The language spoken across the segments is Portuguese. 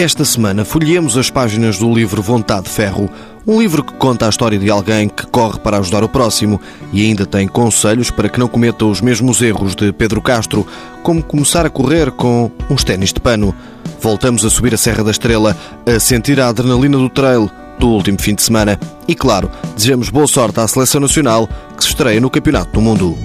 Esta semana folhemos as páginas do livro Vontade de Ferro, um livro que conta a história de alguém que corre para ajudar o próximo e ainda tem conselhos para que não cometa os mesmos erros de Pedro Castro, como começar a correr com uns ténis de pano. Voltamos a subir a Serra da Estrela, a sentir a adrenalina do trail do último fim de semana. E claro, desejamos boa sorte à seleção nacional que se estreia no Campeonato do Mundo.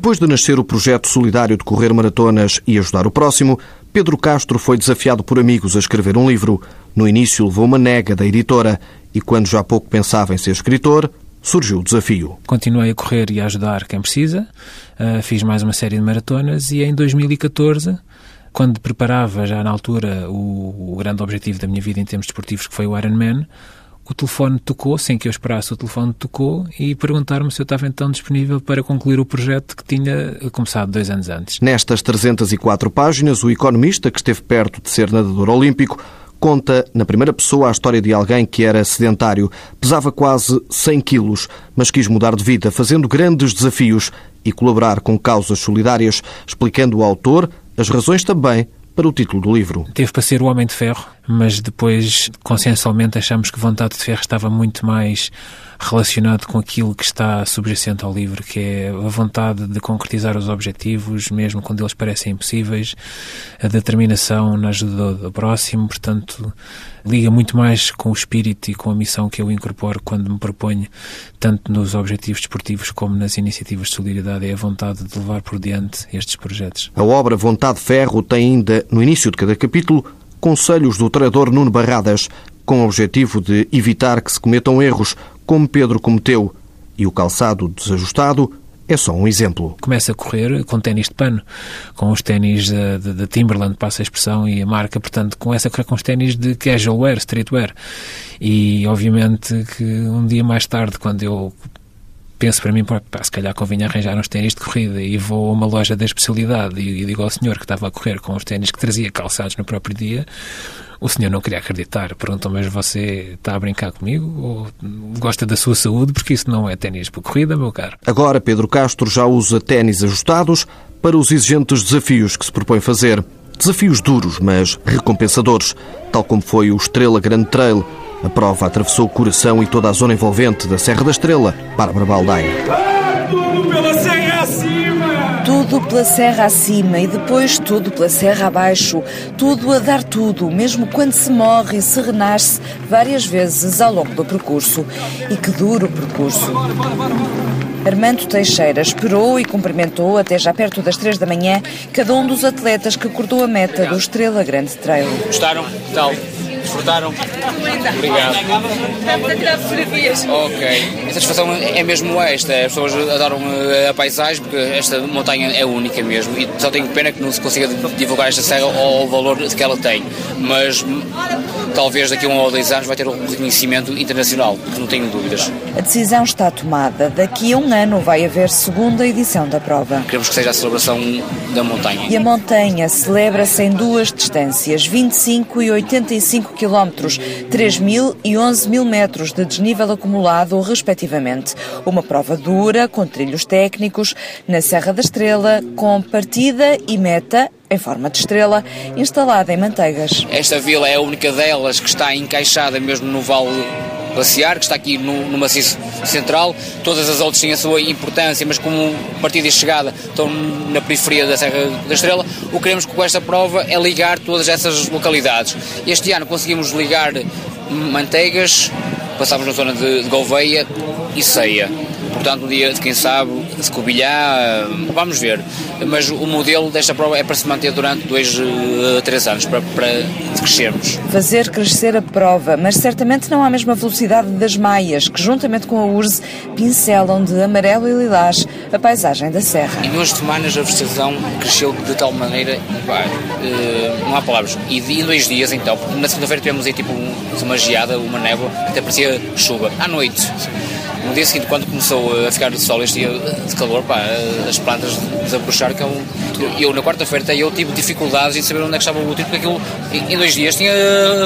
Depois de nascer o projeto solidário de correr maratonas e ajudar o próximo, Pedro Castro foi desafiado por amigos a escrever um livro. No início levou uma nega da editora e, quando já pouco pensava em ser escritor, surgiu o desafio. Continuei a correr e a ajudar quem precisa, uh, fiz mais uma série de maratonas e em 2014 quando preparava já na altura o, o, grande objetivo da minha vida em termos desportivos, que foi o Ironman, o telefone tocou, sem que eu esperasse, o telefone tocou e perguntaram-me se eu estava então disponível para concluir o projeto que tinha começado dois anos antes. Nestas 304 páginas, o economista, que esteve perto de ser nadador olímpico, conta na primeira pessoa a história de alguém que era sedentário, pesava quase 100 quilos, mas quis mudar de vida, fazendo grandes desafios e colaborar com causas solidárias, explicando o autor as razões também para o título do livro. Teve para ser o Homem de Ferro, mas depois, consensualmente, achamos que Vontade de Ferro estava muito mais relacionado com aquilo que está subjacente ao livro, que é a vontade de concretizar os objetivos, mesmo quando eles parecem impossíveis, a determinação na ajuda do próximo, portanto, liga muito mais com o espírito e com a missão que eu incorporo quando me proponho, tanto nos objetivos desportivos como nas iniciativas de solidariedade, é a vontade de levar por diante estes projetos. A obra Vontade de Ferro tem ainda, no início de cada capítulo, conselhos do treinador Nuno Barradas, com o objetivo de evitar que se cometam erros como Pedro cometeu. E o calçado desajustado é só um exemplo. Começa a correr com ténis de pano, com os ténis da Timberland, passa a expressão, e a marca, portanto, começa a correr com os ténis de casual wear, streetwear. E, obviamente, que um dia mais tarde, quando eu penso para mim, pá, se calhar convinha arranjar uns ténis de corrida e vou a uma loja da especialidade e, digo ao senhor que estava a correr com os ténis que trazia calçados no próprio dia, o senhor não queria acreditar. Perguntou, mas você está a brincar comigo ou gosta da sua saúde? Porque isso não é ténis para corrida, meu caro. Agora, Pedro Castro já usa ténis ajustados para os exigentes desafios que se propõe fazer. Desafios duros, mas recompensadores, tal como foi o Estrela Grande Trail. A prova atravessou o coração e toda a zona envolvente da Serra da Estrela, Bárbara Baldaia. Tudo pela serra acima e depois tudo pela serra abaixo. Tudo a dar tudo, mesmo quando se morre e se renasce várias vezes ao longo do percurso. E que duro percurso. Armando Teixeira esperou e cumprimentou até já perto das três da manhã cada um dos atletas que cortou a meta do Estrela Grande Trail. Gostaram? Tal? Desfrutaram? Obrigado. Estamos a tirar fotografias. Ok. A satisfação é mesmo esta. As pessoas adoram eh, a paisagem porque esta montanha é única mesmo e só tenho pena que não se consiga divulgar esta serra ao valor que ela tem. Mas talvez daqui a um ou dois anos vai ter um reconhecimento internacional, não tenho dúvidas. A decisão está tomada. Daqui a um ano vai haver segunda edição da prova. Queremos que seja a celebração da montanha. E a montanha celebra-se em duas distâncias, 25 e 85 quilómetros, 3 mil e 11 mil metros de desnível acumulado, respectivamente. Uma prova dura, com trilhos técnicos, na Serra da Estrela, com partida e meta em forma de estrela, instalada em Manteigas. Esta vila é a única delas que está encaixada mesmo no Vale Glaciar, que está aqui no, no maciço central. Todas as outras têm a sua importância, mas como partida e chegada estão na periferia da Serra da Estrela, o que queremos com esta prova é ligar todas essas localidades. Este ano conseguimos ligar Manteigas, passámos na zona de, de Gouveia e Ceia. Portanto, um dia, quem sabe, se cobilhar, vamos ver. Mas o modelo desta prova é para se manter durante dois, uh, três anos, para, para crescermos. Fazer crescer a prova, mas certamente não à mesma velocidade das maias, que juntamente com a URSS pincelam de amarelo e lilás a paisagem da serra. Em duas semanas a vegetação cresceu de tal maneira, pá, uh, não há palavras. E em dois dias, então, na segunda-feira tivemos aí tipo uma geada, uma névoa, até parecia chuva. À noite no dia seguinte, quando começou a ficar de sol este dia de calor, pá, as plantas desabrocharam. Que eu, na quarta-feira, eu tive dificuldades em saber onde é que estava o útero, porque aquilo em dois dias tinha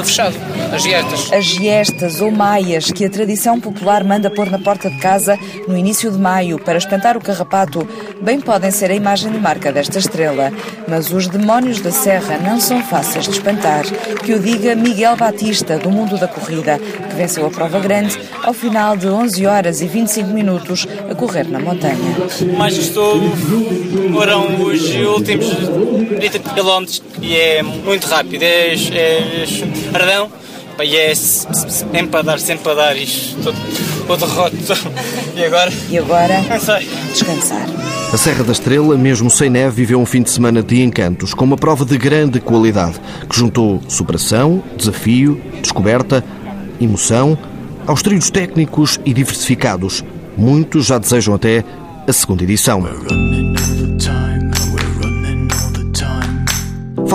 fechado, as giestas. As giestas ou maias que a tradição popular manda pôr na porta de casa no início de maio para espantar o carrapato, bem podem ser a imagem de marca desta estrela. Mas os demónios da serra não são fáceis de espantar. Que o diga Miguel Batista, do mundo da corrida, que venceu a prova grande ao final de 11 horas e 25 minutos a correr na montanha. Mais gostou foram os últimos 30 km e é muito rápido, é, é ardão e é sempre a dar, sempre a dar isto, o derroto. E agora? E agora? Descansar. A Serra da Estrela, mesmo sem neve, viveu um fim de semana de encantos, com uma prova de grande qualidade, que juntou superação, desafio, descoberta, emoção, aos trilhos técnicos e diversificados. Muitos já desejam até a segunda edição.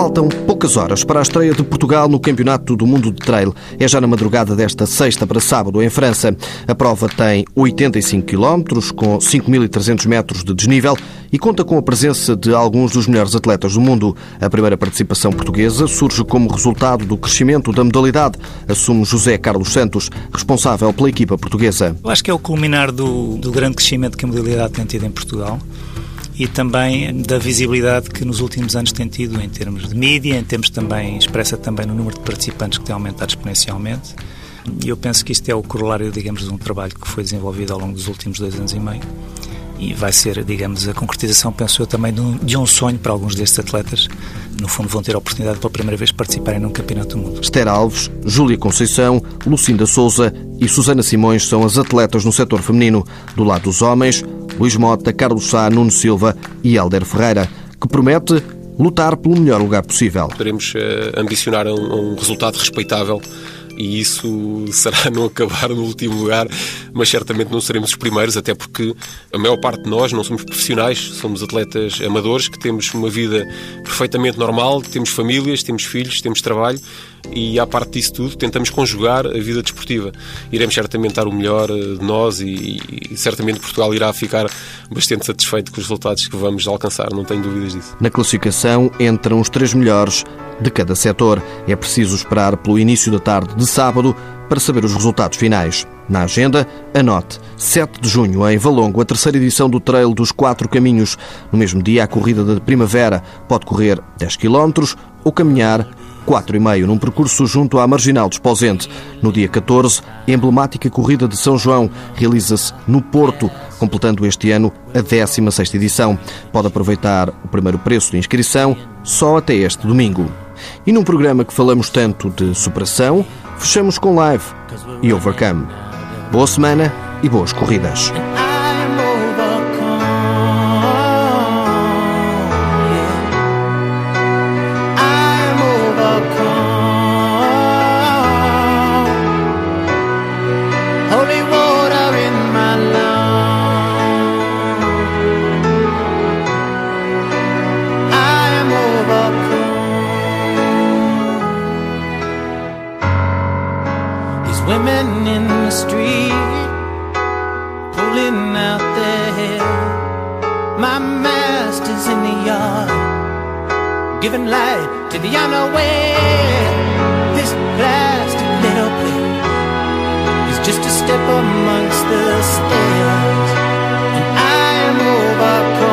Faltam poucas horas para a estreia de Portugal no Campeonato do Mundo de Trail. É já na madrugada desta sexta para sábado, em França. A prova tem 85 km, com 5.300 metros de desnível e conta com a presença de alguns dos melhores atletas do mundo. A primeira participação portuguesa surge como resultado do crescimento da modalidade, assume José Carlos Santos, responsável pela equipa portuguesa. Eu acho que é o culminar do, do grande crescimento que a modalidade tem tido em Portugal e também da visibilidade que nos últimos anos tem tido em termos de mídia, em termos também, expressa também no número de participantes que tem aumentado exponencialmente. E eu penso que isto é o corolário, digamos, de um trabalho que foi desenvolvido ao longo dos últimos dois anos e meio e vai ser, digamos, a concretização, penso eu, também de um sonho para alguns destes atletas. No fundo, vão ter a oportunidade pela primeira vez de participarem num campeonato do mundo. Esther Alves, Júlia Conceição, Lucinda Souza e Susana Simões são as atletas no setor feminino. Do lado dos homens, Luís Mota, Carlos Sá, Nuno Silva e Helder Ferreira, que promete lutar pelo melhor lugar possível. Podemos uh, ambicionar um resultado respeitável e isso será não acabar no último lugar, mas certamente não seremos os primeiros, até porque a maior parte de nós não somos profissionais, somos atletas amadores que temos uma vida perfeitamente normal, temos famílias, temos filhos, temos trabalho e à parte disso tudo tentamos conjugar a vida desportiva. Iremos certamente dar o melhor eh, de nós e, e, certamente Portugal irá ficar bastante satisfeito com os resultados que vamos alcançar, não tenho dúvidas disso. Na classificação entram os três melhores de cada setor. É preciso esperar pelo início da tarde de sábado para saber os resultados finais. Na agenda, anote 7 de junho, em Valongo, a terceira edição do Trail dos Quatro Caminhos. No mesmo dia, a corrida da primavera pode correr 10 km ou caminhar 4,5 num percurso junto à Marginal de Esposente. No dia 14, a emblemática corrida de São João realiza-se no Porto, completando este ano a 16ª edição. Pode aproveitar o primeiro preço de inscrição só até este domingo. E num programa que falamos tanto de superação, fechamos com live e overcome. Boa semana e boas corridas. To the unaware. This plastic little place is just a step amongst the stairs, and I am overcome.